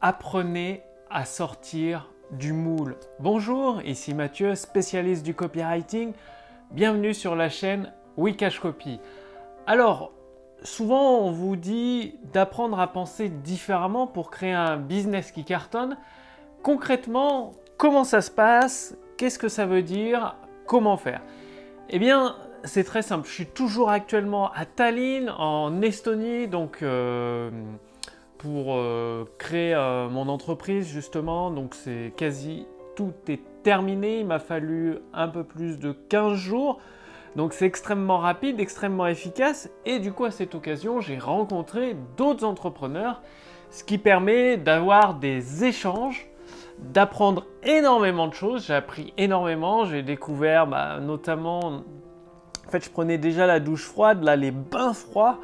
apprenez à sortir du moule. Bonjour, ici Mathieu, spécialiste du copywriting. Bienvenue sur la chaîne Wikash Copy. Alors, souvent on vous dit d'apprendre à penser différemment pour créer un business qui cartonne. Concrètement, comment ça se passe? Qu'est-ce que ça veut dire? Comment faire? Eh bien, c'est très simple. Je suis toujours actuellement à Tallinn, en Estonie, donc euh, pour euh, créer euh, mon entreprise justement. Donc c'est quasi tout est terminé. Il m'a fallu un peu plus de 15 jours. Donc c'est extrêmement rapide, extrêmement efficace. Et du coup à cette occasion, j'ai rencontré d'autres entrepreneurs, ce qui permet d'avoir des échanges d'apprendre énormément de choses. J'ai appris énormément. J'ai découvert bah, notamment. En fait, je prenais déjà la douche froide, là, les bains froids.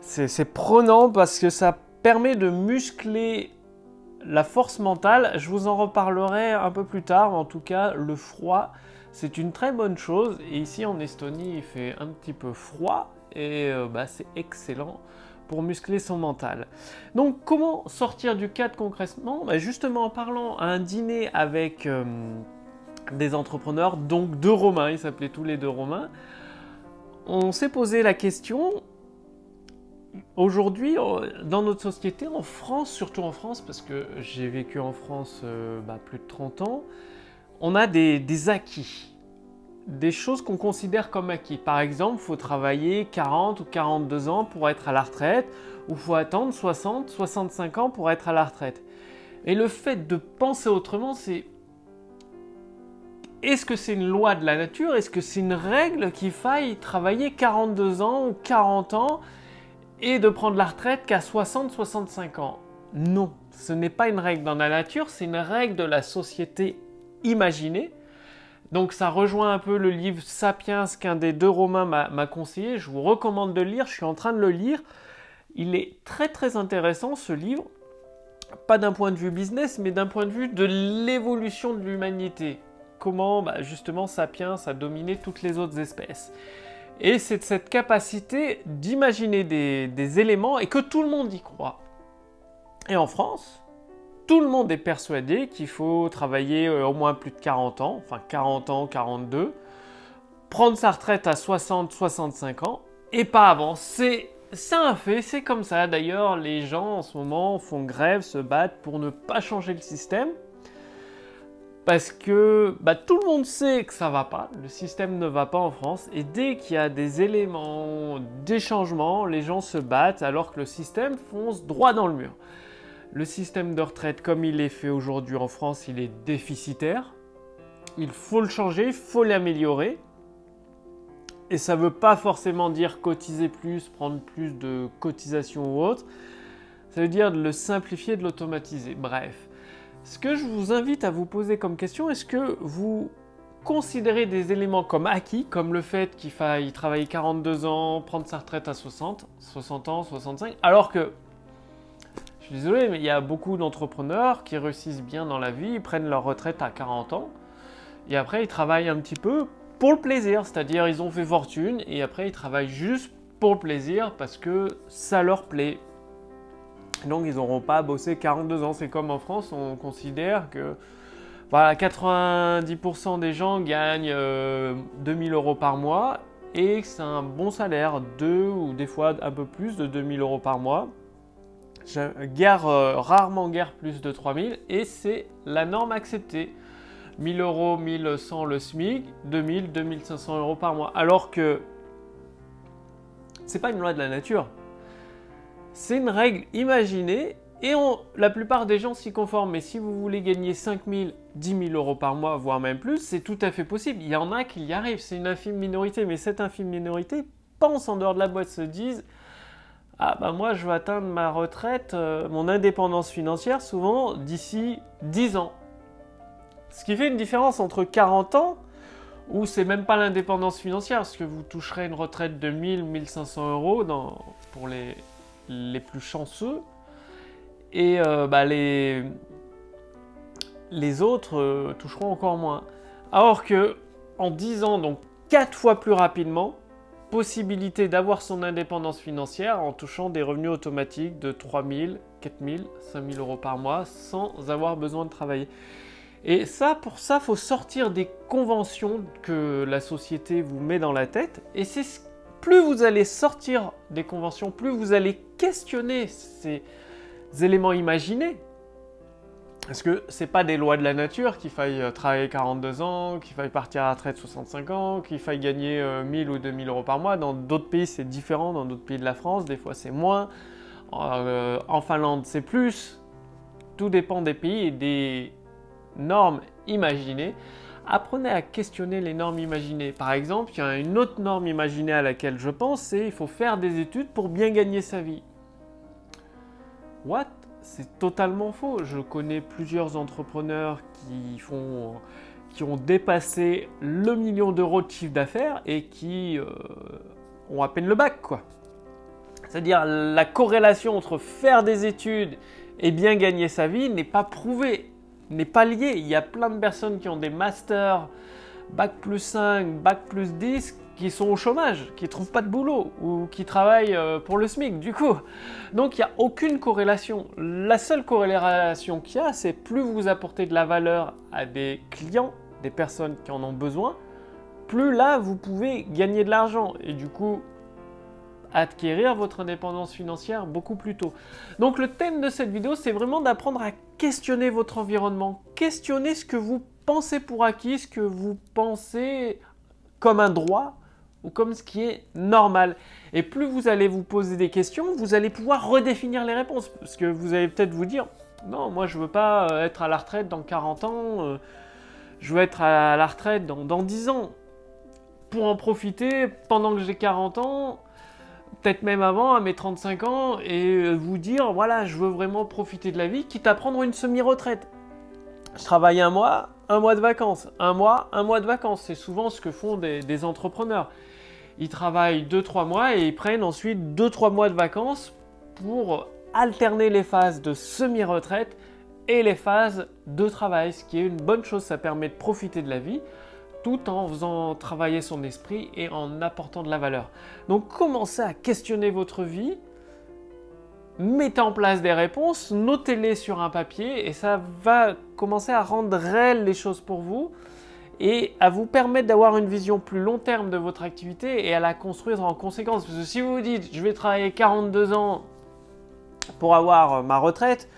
C'est prenant parce que ça permet de muscler la force mentale. Je vous en reparlerai un peu plus tard. En tout cas, le froid, c'est une très bonne chose. Et ici en Estonie, il fait un petit peu froid. Et euh, bah, c'est excellent pour muscler son mental. Donc comment sortir du cadre concrètement? Bah, Justement en parlant à un dîner avec euh, des entrepreneurs, donc deux Romains, ils s'appelaient tous les deux Romains, on s'est posé la question, aujourd'hui dans notre société, en France, surtout en France, parce que j'ai vécu en France euh, bah, plus de 30 ans, on a des acquis des choses qu'on considère comme acquis. Par exemple, il faut travailler 40 ou 42 ans pour être à la retraite, ou faut attendre 60, 65 ans pour être à la retraite. Et le fait de penser autrement, c'est est-ce que c'est une loi de la nature? Est-ce que c'est une règle qu'il faille travailler 42 ans ou 40 ans et de prendre la retraite qu'à 60-65 ans Non, ce n'est pas une règle dans la nature, c'est une règle de la société imaginée donc ça rejoint un peu le livre Sapiens qu'un des deux Romains m'a conseillé. Je vous recommande de le lire, je suis en train de le lire. Il est très très intéressant ce livre, pas d'un point de vue business, mais d'un point de vue de l'évolution de l'humanité. Comment bah, justement Sapiens a dominé toutes les autres espèces. Et c'est cette capacité d'imaginer des, des éléments et que tout le monde y croit. Et en France, tout le monde est persuadé qu'il faut travailler euh, au moins plus de 40 ans, enfin 40 ans, 42, prendre sa retraite à 60, 65 ans, et pas avant. C'est un fait, c'est comme ça. D'ailleurs, les gens en ce moment font grève, se battent pour ne pas changer le système. Parce que bah, tout le monde sait que ça va pas, le système ne va pas en France, et dès qu'il y a des éléments, des changements, les gens se battent alors que le système fonce droit dans le mur. Le système de retraite comme il est fait aujourd'hui en France, il est déficitaire. Il faut le changer, il faut l'améliorer. Et ça ne veut pas forcément dire cotiser plus, prendre plus de cotisations ou autre. Ça veut dire de le simplifier, de l'automatiser. Bref. Ce que je vous invite à vous poser comme question, est-ce que vous considérez des éléments comme acquis, comme le fait qu'il faille travailler 42 ans, prendre sa retraite à 60, 60 ans, 65, alors que suis désolé, mais il y a beaucoup d'entrepreneurs qui réussissent bien dans la vie, prennent leur retraite à 40 ans, et après ils travaillent un petit peu pour le plaisir, c'est-à-dire ils ont fait fortune, et après ils travaillent juste pour le plaisir parce que ça leur plaît. Donc ils n'auront pas bossé 42 ans. C'est comme en France, on considère que voilà, 90% des gens gagnent 2000 euh, euros par mois et c'est un bon salaire, 2 ou des fois un peu plus de 2000 euros par mois. Guère euh, rarement guère plus de 3000 et c'est la norme acceptée. 1000 euros, 1100 le SMIC, 2000, 2500 euros par mois. Alors que c'est pas une loi de la nature. C'est une règle imaginée et la plupart des gens s'y conforment. Mais si vous voulez gagner 5000, 10 000 euros par mois, voire même plus, c'est tout à fait possible. Il y en a qui y arrivent, c'est une infime minorité. Mais cette infime minorité pense en dehors de la boîte, se disent ah bah moi je veux atteindre ma retraite, euh, mon indépendance financière souvent d'ici 10 ans. Ce qui fait une différence entre 40 ans, où c'est même pas l'indépendance financière, parce que vous toucherez une retraite de 1000, 1500 euros pour les, les plus chanceux, et euh, bah, les, autres euh, toucheront encore moins. Alors que en 10 ans, donc 4 fois plus rapidement, possibilité d'avoir son indépendance financière en touchant des revenus automatiques de 3 000, 4 000, 5 000 euros par mois sans avoir besoin de travailler. Et ça, pour ça, faut sortir des conventions que la société vous met dans la tête. Et c'est plus vous allez sortir des conventions, plus vous allez questionner ces éléments imaginés. Parce que c'est pas des lois de la nature qu'il faille euh, travailler 42 ans, qu'il faille partir à la retraite 65 ans, qu'il faille gagner 1000 euh, ou 2000 euros par mois. Dans d'autres pays, c'est différent. Dans d'autres pays de la France, des fois, c'est moins. Euh, en Finlande, c'est plus. Tout dépend des pays et des normes imaginées. Apprenez à questionner les normes imaginées. Par exemple, il y a une autre norme imaginée à laquelle je pense, c'est il faut faire des études pour bien gagner sa vie. What? C'est totalement faux. Je connais plusieurs entrepreneurs qui ont dépassé le million d'euros de chiffre d'affaires et qui euh, ont à peine le bac, quoi. C'est-à-dire la corrélation entre faire des études et bien gagner sa vie n'est pas prouvée, n'est pas liée. Il y a plein de personnes qui ont des masters, bac plus 5, bac plus 10, qui sont au chômage, qui ne trouvent pas de boulot ou qui travaillent euh, pour le SMIC du coup. Donc il n'y a aucune corrélation. La seule corrélation qu'il y a, c'est plus vous apportez de la valeur à des clients, des personnes qui en ont besoin, plus là vous pouvez gagner de l'argent et du coup acquérir votre indépendance financière beaucoup plus tôt. Donc le thème de cette vidéo, c'est vraiment d'apprendre à questionner votre environnement, questionner ce que vous pensez pour acquis, ce que vous pensez comme un droit ou comme ce qui est normal. Et plus vous allez vous poser des questions, vous allez pouvoir redéfinir les réponses. Parce que vous allez peut-être vous dire, non, moi je veux pas euh, être à la retraite dans 40 ans, euh, je veux être à la retraite dans, dans 10 ans. Pour en profiter pendant que j'ai 40 ans, peut-être même avant, à mes 35 ans, et euh, vous dire, voilà, je veux vraiment profiter de la vie, quitte à prendre une semi-retraite. Je travaille un mois, un mois de vacances. Un mois, un mois de vacances. C'est souvent ce que font des entrepreneurs ils travaillent 2-3 mois et ils prennent ensuite 2-3 mois de vacances pour alterner les phases de semi-retraite et les phases de travail, ce qui est une bonne chose, ça permet de profiter de la vie tout en faisant travailler son esprit et en apportant de la valeur. Donc commencez à questionner votre vie, mettez en place des réponses, notez-les sur un papier et ça va commencer à rendre réelles les choses pour vous et à vous permettre d'avoir une vision plus long terme de votre activité et à la construire en conséquence. Parce que si vous vous dites, je vais travailler 42 ans pour avoir ma retraite,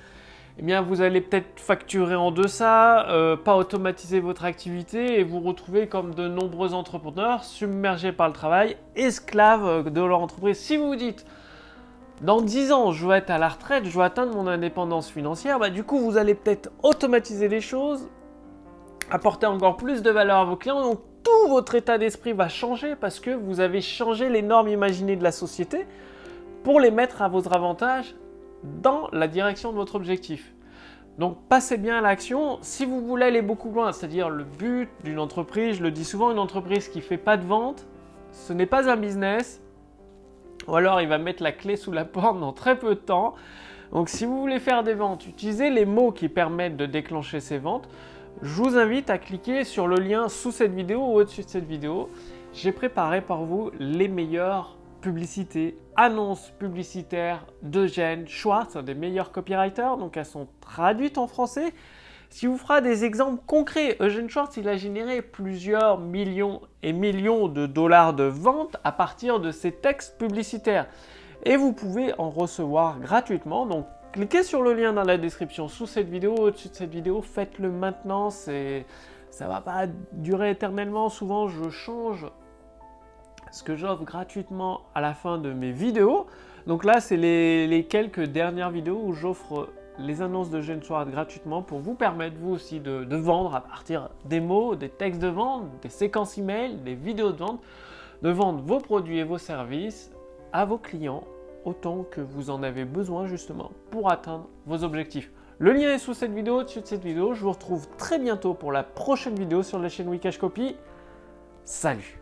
eh bien vous allez peut-être facturer en deçà, euh, pas automatiser votre activité et vous retrouver comme de nombreux entrepreneurs submergés par le travail, esclaves euh, de leur entreprise. Si vous vous dites, dans 10 ans, je veux être à la retraite, je veux atteindre mon indépendance financière, bah, du coup, vous allez peut-être automatiser les choses, apporter encore plus de valeur à vos clients. Donc tout votre état d'esprit va changer parce que vous avez changé les normes imaginées de la société pour les mettre à votre avantage dans la direction de votre objectif. Donc passez bien à l'action. Si vous voulez aller beaucoup loin, c'est-à-dire le but d'une entreprise, je le dis souvent, une entreprise qui ne fait pas de vente, ce n'est pas un business. Ou alors il va mettre la clé sous la porte dans très peu de temps. Donc si vous voulez faire des ventes, utilisez les mots qui permettent de déclencher ces ventes je vous invite à cliquer sur le lien sous cette vidéo ou au-dessus de cette vidéo. J'ai préparé pour vous les meilleures publicités, annonces publicitaires d'Eugène Schwartz, un des meilleurs copywriters, donc elles sont traduites en français. Si vous fera des exemples concrets, Eugène Schwartz, il a généré plusieurs millions et millions de dollars de ventes à partir de ses textes publicitaires. Et vous pouvez en recevoir gratuitement, donc Cliquez sur le lien dans la description sous cette vidéo, au-dessus de cette vidéo, faites-le maintenant, c'est... ça va pas durer éternellement, souvent je change ce que j'offre gratuitement à la fin de mes vidéos. Donc là, c'est les, quelques dernières vidéos où j'offre les annonces de Soir gratuitement pour vous permettre, vous aussi, de, de, vendre à partir des mots, des textes de vente, des séquences email, des vidéos de vente, de vendre vos produits et vos services à vos clients autant que vous en avez besoin justement pour atteindre vos objectifs. Le lien est sous cette vidéo, au-dessus de cette vidéo. Je vous retrouve très bientôt pour la prochaine vidéo sur la chaîne Wikash Copy. Salut